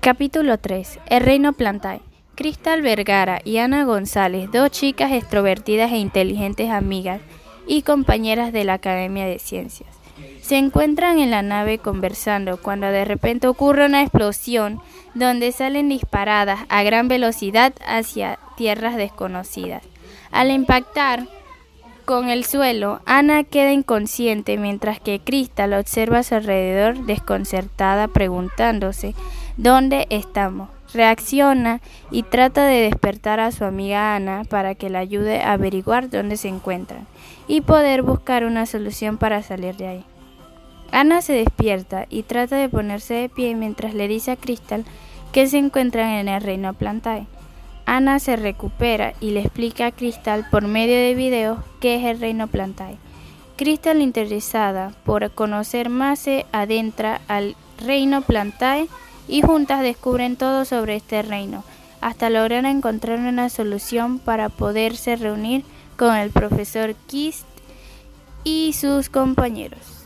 Capítulo 3. El Reino Plantae. Cristal Vergara y Ana González, dos chicas extrovertidas e inteligentes amigas y compañeras de la Academia de Ciencias, se encuentran en la nave conversando cuando de repente ocurre una explosión donde salen disparadas a gran velocidad hacia tierras desconocidas. Al impactar con el suelo, Ana queda inconsciente mientras que Cristal observa a su alrededor desconcertada preguntándose ¿Dónde estamos? Reacciona y trata de despertar a su amiga Ana para que la ayude a averiguar dónde se encuentran y poder buscar una solución para salir de ahí. Ana se despierta y trata de ponerse de pie mientras le dice a Crystal que se encuentran en el reino Plantae. Ana se recupera y le explica a Crystal por medio de videos qué es el reino Plantae. Crystal, interesada por conocer más, se adentra al reino Plantae y juntas descubren todo sobre este reino, hasta lograr encontrar una solución para poderse reunir con el profesor Kist y sus compañeros.